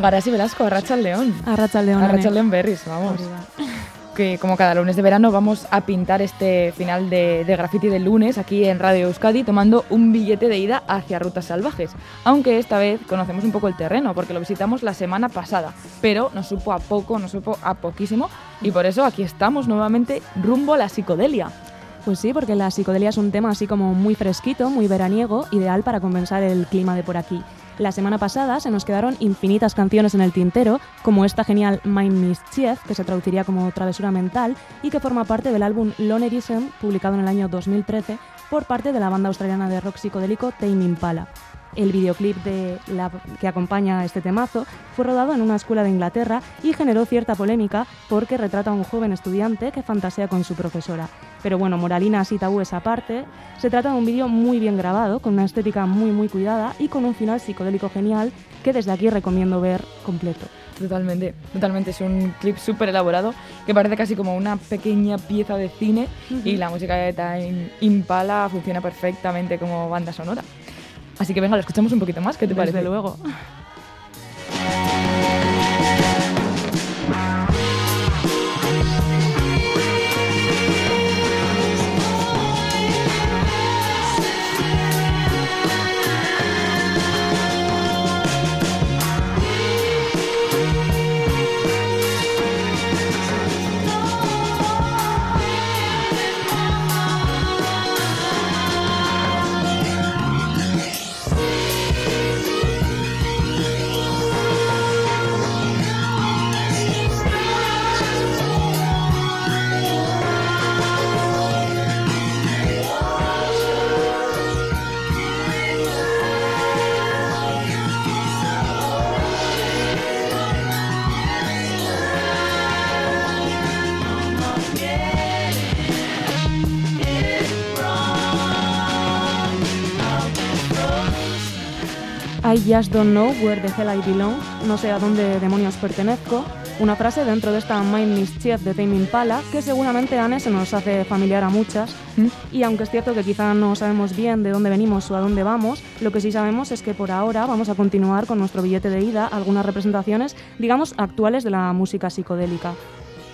Garasi Velasco, Arracha León. Arracha León. Arracha León Berris, vamos. Que como cada lunes de verano vamos a pintar este final de, de graffiti del lunes aquí en Radio Euskadi tomando un billete de ida hacia Rutas Salvajes. Aunque esta vez conocemos un poco el terreno porque lo visitamos la semana pasada, pero nos supo a poco, nos supo a poquísimo y por eso aquí estamos nuevamente rumbo a la psicodelia. Pues sí, porque la psicodelia es un tema así como muy fresquito, muy veraniego, ideal para compensar el clima de por aquí. La semana pasada se nos quedaron infinitas canciones en el tintero, como esta genial Mind Mischief, que se traduciría como Travesura Mental, y que forma parte del álbum Lonerism, publicado en el año 2013 por parte de la banda australiana de rock psicodélico Tame Impala. El videoclip de la, que acompaña a este temazo fue rodado en una escuela de Inglaterra y generó cierta polémica porque retrata a un joven estudiante que fantasea con su profesora. Pero bueno, moralinas y tabúes aparte, se trata de un vídeo muy bien grabado, con una estética muy muy cuidada y con un final psicodélico genial que desde aquí recomiendo ver completo. Totalmente, totalmente. Es un clip súper elaborado que parece casi como una pequeña pieza de cine y la música de Time Impala funciona perfectamente como banda sonora. Así que venga, lo escuchamos un poquito más, ¿qué te Desde parece? luego. I just don't know where the hell I belong, no sé a dónde demonios pertenezco, una frase dentro de esta Mind Mischief de Tame Impala que seguramente Anne se nos hace familiar a muchas ¿Mm? y aunque es cierto que quizá no sabemos bien de dónde venimos o a dónde vamos, lo que sí sabemos es que por ahora vamos a continuar con nuestro billete de ida algunas representaciones, digamos, actuales de la música psicodélica.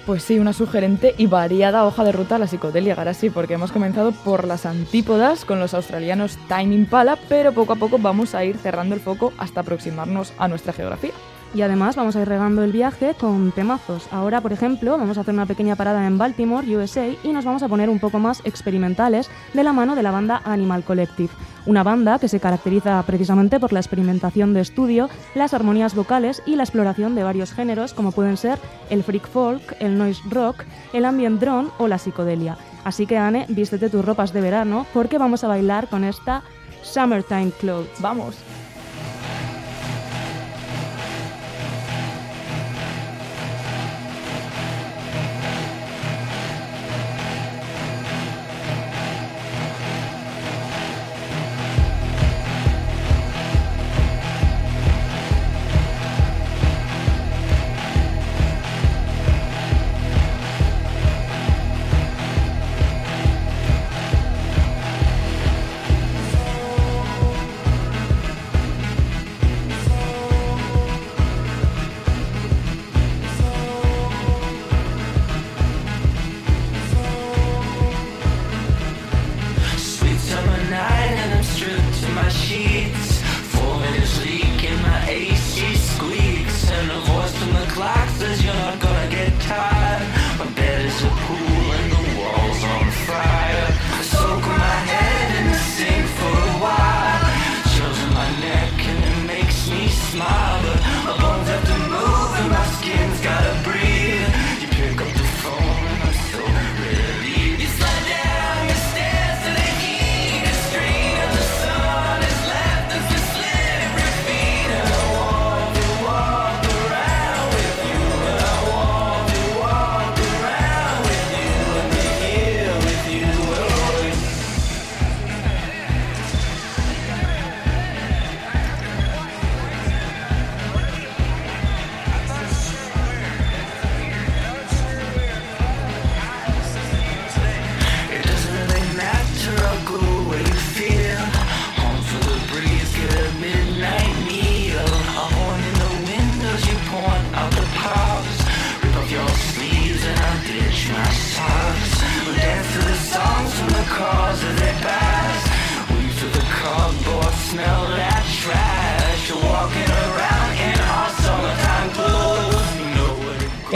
Pues sí, una sugerente y variada hoja de ruta a la psicodelia, ahora sí, porque hemos comenzado por las antípodas con los australianos Time Impala, pero poco a poco vamos a ir cerrando el foco hasta aproximarnos a nuestra geografía. Y además vamos a ir regando el viaje con temazos. Ahora, por ejemplo, vamos a hacer una pequeña parada en Baltimore, USA, y nos vamos a poner un poco más experimentales de la mano de la banda Animal Collective. Una banda que se caracteriza precisamente por la experimentación de estudio, las armonías vocales y la exploración de varios géneros como pueden ser el freak folk, el noise rock, el ambient drone o la psicodelia. Así que Anne, vístete tus ropas de verano porque vamos a bailar con esta Summertime Clothes. ¡Vamos!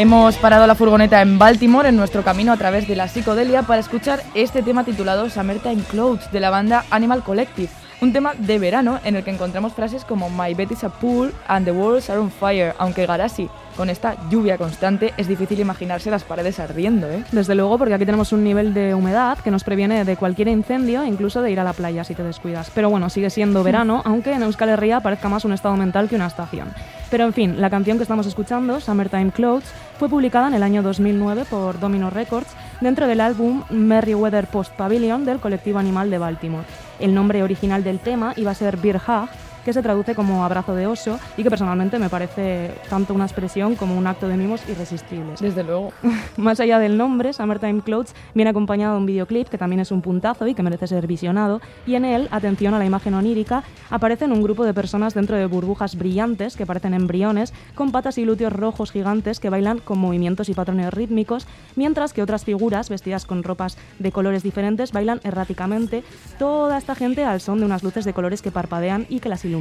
Hemos parado la furgoneta en Baltimore en nuestro camino a través de la psicodelia para escuchar este tema titulado Summertime Clothes de la banda Animal Collective. Un tema de verano en el que encontramos frases como My bed is a pool and the walls are on fire, aunque Garasi con esta lluvia constante es difícil imaginarse las paredes ardiendo, ¿eh? Desde luego, porque aquí tenemos un nivel de humedad que nos previene de cualquier incendio, incluso de ir a la playa si te descuidas. Pero bueno, sigue siendo verano, aunque en Euskal Herria parezca más un estado mental que una estación. Pero en fin, la canción que estamos escuchando, Summertime Clothes, fue publicada en el año 2009 por Domino Records dentro del álbum Merryweather Post Pavilion del colectivo animal de Baltimore. El nombre original del tema iba a ser Beer Hug, que se traduce como abrazo de oso y que personalmente me parece tanto una expresión como un acto de mimos irresistibles. Desde luego. Más allá del nombre, Summertime Clothes viene acompañado de un videoclip que también es un puntazo y que merece ser visionado, y en él, atención a la imagen onírica, aparecen un grupo de personas dentro de burbujas brillantes que parecen embriones, con patas y glúteos rojos gigantes que bailan con movimientos y patrones rítmicos, mientras que otras figuras, vestidas con ropas de colores diferentes, bailan erráticamente, toda esta gente al son de unas luces de colores que parpadean y que las iluminan.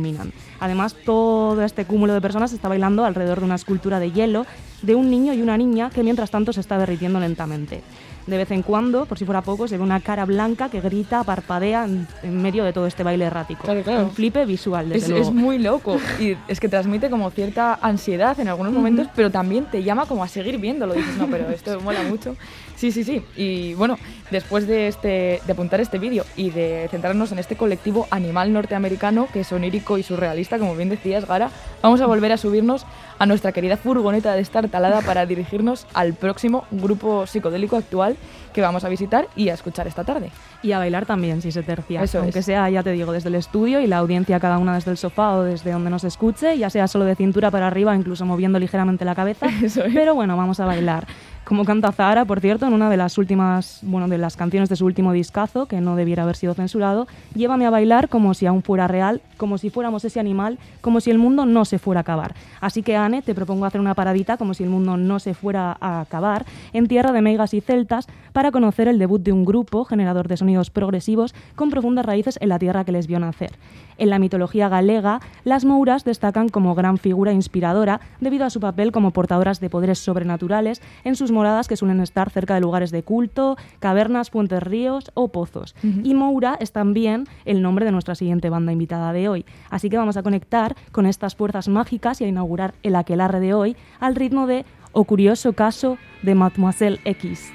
Además, todo este cúmulo de personas está bailando alrededor de una escultura de hielo de un niño y una niña que mientras tanto se está derritiendo lentamente. De vez en cuando, por si fuera poco, se ve una cara blanca que grita, parpadea en, medio de todo este baile errático. Claro, claro. Un flipe visual, desde Es, luego. es muy loco y es que transmite como cierta ansiedad en algunos momentos, pero también te llama como a seguir viéndolo. Dices, no, pero esto mola mucho. Sí, sí, sí. Y bueno, después de, este, de apuntar este vídeo y de centrarnos en este colectivo animal norteamericano que es onírico y surrealista, como bien decías, Gara, vamos a volver a subirnos a nuestra querida furgoneta de estar talada para dirigirnos al próximo grupo psicodélico actual que vamos a visitar y a escuchar esta tarde. Y a bailar también, si se tercia. Eso Aunque es. sea, ya te digo, desde el estudio y la audiencia cada una desde el sofá o desde donde nos escuche, ya sea solo de cintura para arriba, incluso moviendo ligeramente la cabeza. Eso es. Pero bueno, vamos a bailar. Como canta Zahara, por cierto, en una de las últimas, bueno, de las canciones de su último discazo, que no debiera haber sido censurado, llévame a bailar como si aún fuera real, como si fuéramos ese animal, como si el mundo no se fuera a acabar. Así que, Anne, te propongo hacer una paradita como si el mundo no se fuera a acabar, en tierra de meigas y celtas, para conocer el debut de un grupo generador de sonidos progresivos con profundas raíces en la tierra que les vio nacer. En la mitología galega, las mouras destacan como gran figura inspiradora debido a su papel como portadoras de poderes sobrenaturales en sus moradas que suelen estar cerca de lugares de culto, cavernas, puentes ríos o pozos. Y Moura es también el nombre de nuestra siguiente banda invitada de hoy. Así que vamos a conectar con estas fuerzas mágicas y a inaugurar el aquelarre de hoy al ritmo de O curioso caso de Mademoiselle X.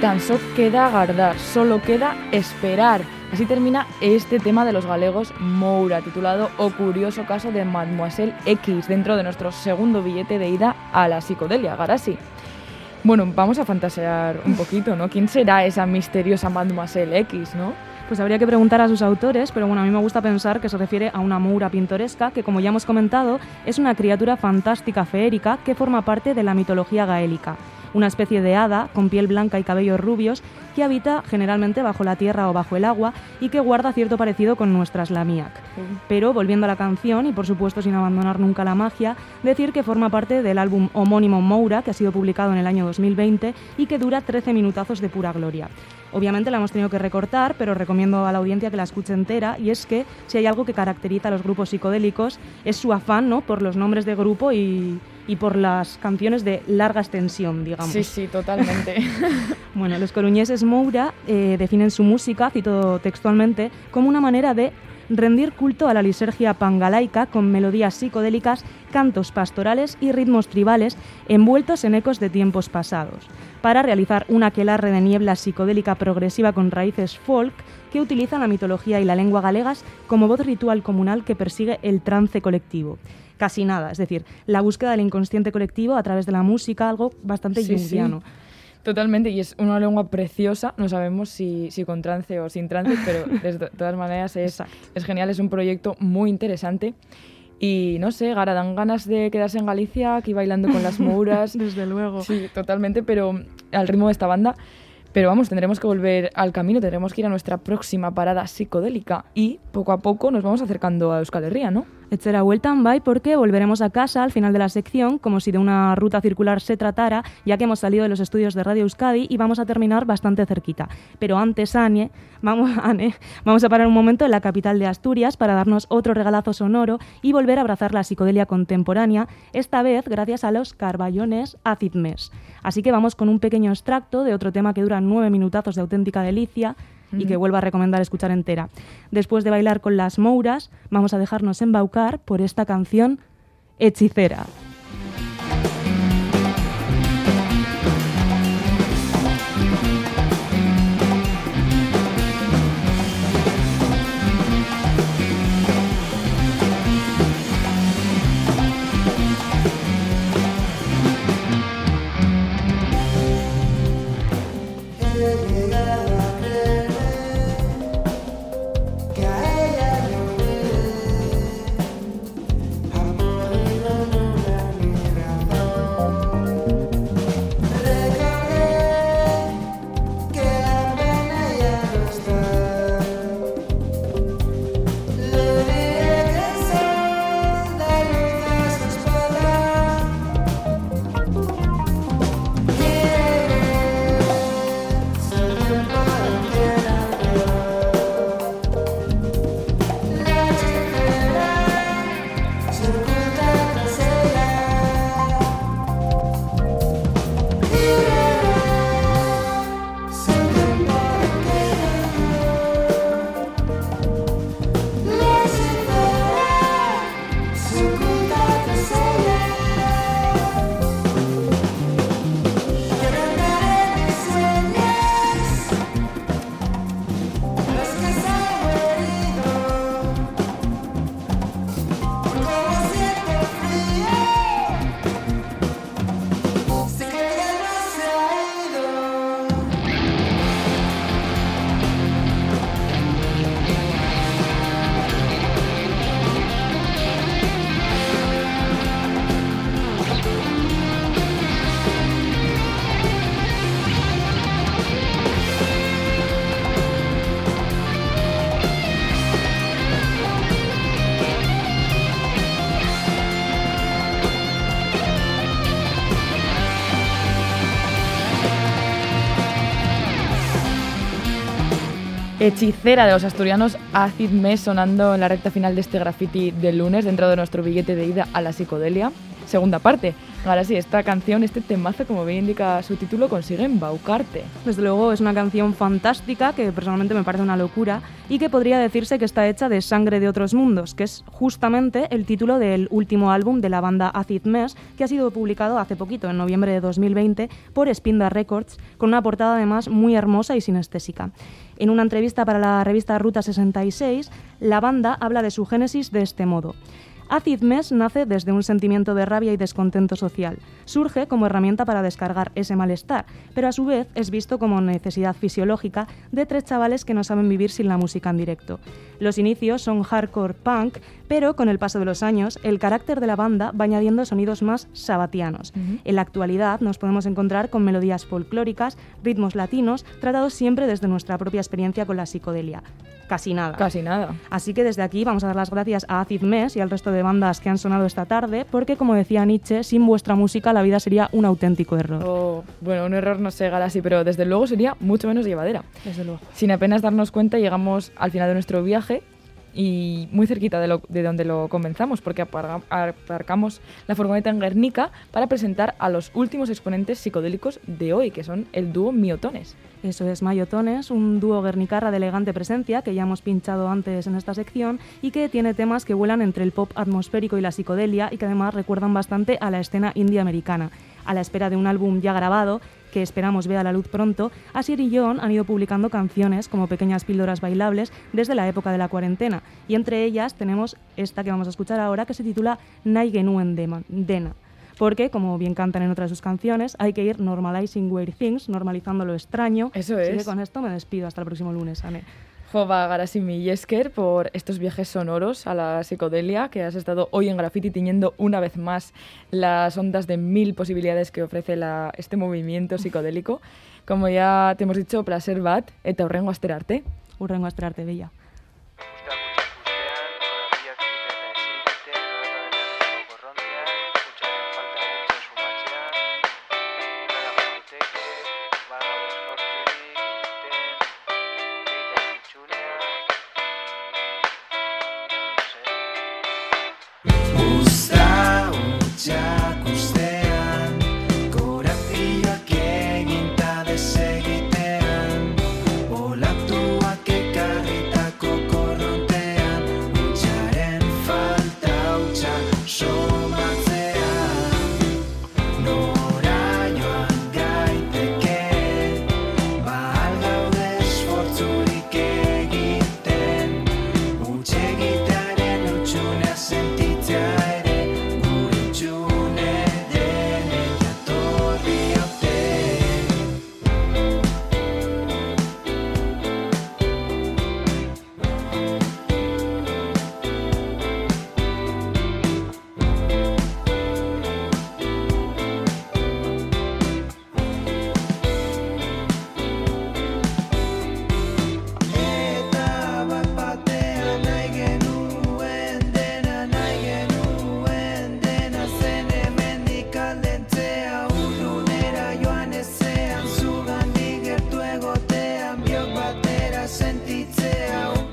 Tan só queda agardar, solo queda esperar. Así termina este tema de los galegos Moura, titulado O curioso caso de Mademoiselle X, dentro de nuestro segundo billete de ida a la psicodelia, Garasi. Bueno, vamos a fantasear un poquito, ¿no? ¿Quién será esa misteriosa Mademoiselle X, no? Pues habría que preguntar a sus autores, pero bueno, a mí me gusta pensar que se refiere a una moura pintoresca que, como ya hemos comentado, es una criatura fantástica feérica que forma parte de la mitología gaélica. Una especie de hada con piel blanca y cabellos rubios que habita generalmente bajo la tierra o bajo el agua y que guarda cierto parecido con nuestras Lamiak. Pero volviendo a la canción y por supuesto sin abandonar nunca la magia, decir que forma parte del álbum homónimo Moura que ha sido publicado en el año 2020 y que dura 13 minutazos de pura gloria. Obviamente la hemos tenido que recortar, pero recomiendo a la audiencia que la escuche entera y es que si hay algo que caracteriza a los grupos psicodélicos es su afán ¿no? por los nombres de grupo y, y por las canciones de larga extensión, digamos. Sí, sí, totalmente. Bueno, los coruñeses Moura eh, definen su música, cito textualmente, como una manera de rendir culto a la liturgia pangalaica con melodías psicodélicas, cantos pastorales y ritmos tribales envueltos en ecos de tiempos pasados, para realizar una aquelarre de niebla psicodélica progresiva con raíces folk que utilizan la mitología y la lengua galegas como voz ritual comunal que persigue el trance colectivo. Casi nada, es decir, la búsqueda del inconsciente colectivo a través de la música, algo bastante Sí, sí. junguiano. Totalmente, y es una lengua preciosa, no sabemos si, si con trance o sin trance, pero de to- todas maneras es, es genial, es un proyecto muy interesante. Y no sé, Gara, dan ganas de quedarse en Galicia aquí bailando con las mouras. Desde luego. Sí, totalmente, pero al ritmo de esta banda. Pero vamos, tendremos que volver al camino, tendremos que ir a nuestra próxima parada psicodélica y poco a poco nos vamos acercando a Euskal Herria, ¿no? Etcétera, vuelta en bye porque volveremos a casa al final de la sección como si de una ruta circular se tratara, ya que hemos salido de los estudios de Radio Euskadi y vamos a terminar bastante cerquita. Pero antes, Ane, vamos, Ane, vamos a parar un momento en la capital de Asturias para darnos otro regalazo sonoro y volver a abrazar la psicodelia contemporánea, esta vez gracias a los carballones Acid Mess. Así que vamos con un pequeño extracto de otro tema que dura nueve minutazos de auténtica delicia y que vuelvo a recomendar escuchar entera. Después de bailar con las mouras, vamos a dejarnos embaucar por esta canción Hechicera. Hechicera de los asturianos, Acid Mes sonando en la recta final de este graffiti del lunes dentro de nuestro billete de ida a la psicodelia. Segunda parte. Ahora sí, esta canción, este temazo, como bien indica su título, consigue embaucarte. Desde luego es una canción fantástica que personalmente me parece una locura y que podría decirse que está hecha de sangre de otros mundos, que es justamente el título del último álbum de la banda Acid Mess, que ha sido publicado hace poquito, en noviembre de 2020, por Spinda Records, con una portada además muy hermosa y sinestésica. En una entrevista para la revista Ruta 66, la banda habla de su génesis de este modo. Acid Mess nace desde un sentimiento de rabia y descontento social. Surge como herramienta para descargar ese malestar, pero a su vez es visto como necesidad fisiológica de tres chavales que no saben vivir sin la música en directo. Los inicios son hardcore punk, pero con el paso de los años el carácter de la banda va añadiendo sonidos más sabatianos. En la actualidad nos podemos encontrar con melodías folclóricas, ritmos latinos, tratados siempre desde nuestra propia experiencia con la psicodelia. Casi nada. Casi nada. Así que desde aquí vamos a dar las gracias a Acid Mess y al resto de bandas que han sonado esta tarde, porque como decía Nietzsche, sin vuestra música la vida sería un auténtico error. Oh, bueno, un error no se llegará así, pero desde luego sería mucho menos llevadera. Desde luego. Sin apenas darnos cuenta, llegamos al final de nuestro viaje y muy cerquita de, donde lo comenzamos, porque aparcamos la furgoneta en Guernica para presentar a los últimos exponentes psicodélicos de hoy, que son el dúo Miotones. Eso es Mayotones, un dúo guernicarra de elegante presencia que ya hemos pinchado antes en esta sección y que tiene temas que vuelan entre el pop atmosférico y la psicodelia y que además recuerdan bastante a la escena indie americana. A la espera de un álbum ya grabado, que esperamos vea la luz pronto, Asier y John han ido publicando canciones como pequeñas píldoras bailables desde la época de la cuarentena y entre ellas tenemos esta que vamos a escuchar ahora que se titula Naigenuen Dena. Porque, como bien cantan en otras de sus canciones, hay que ir normalizing weird things, normalizando lo extraño. Eso Así que es. con esto me despido. Hasta el próximo lunes, Ane. Jova Garasimi Yesker por estos viajes sonoros a la psicodelia que has estado hoy en Graffiti tiñendo una vez más las ondas de mil posibilidades que ofrece la- este movimiento psicodélico. Como ya te hemos dicho, placer bat eta horrengo asterarte. Urrengo a esperarte, Bella.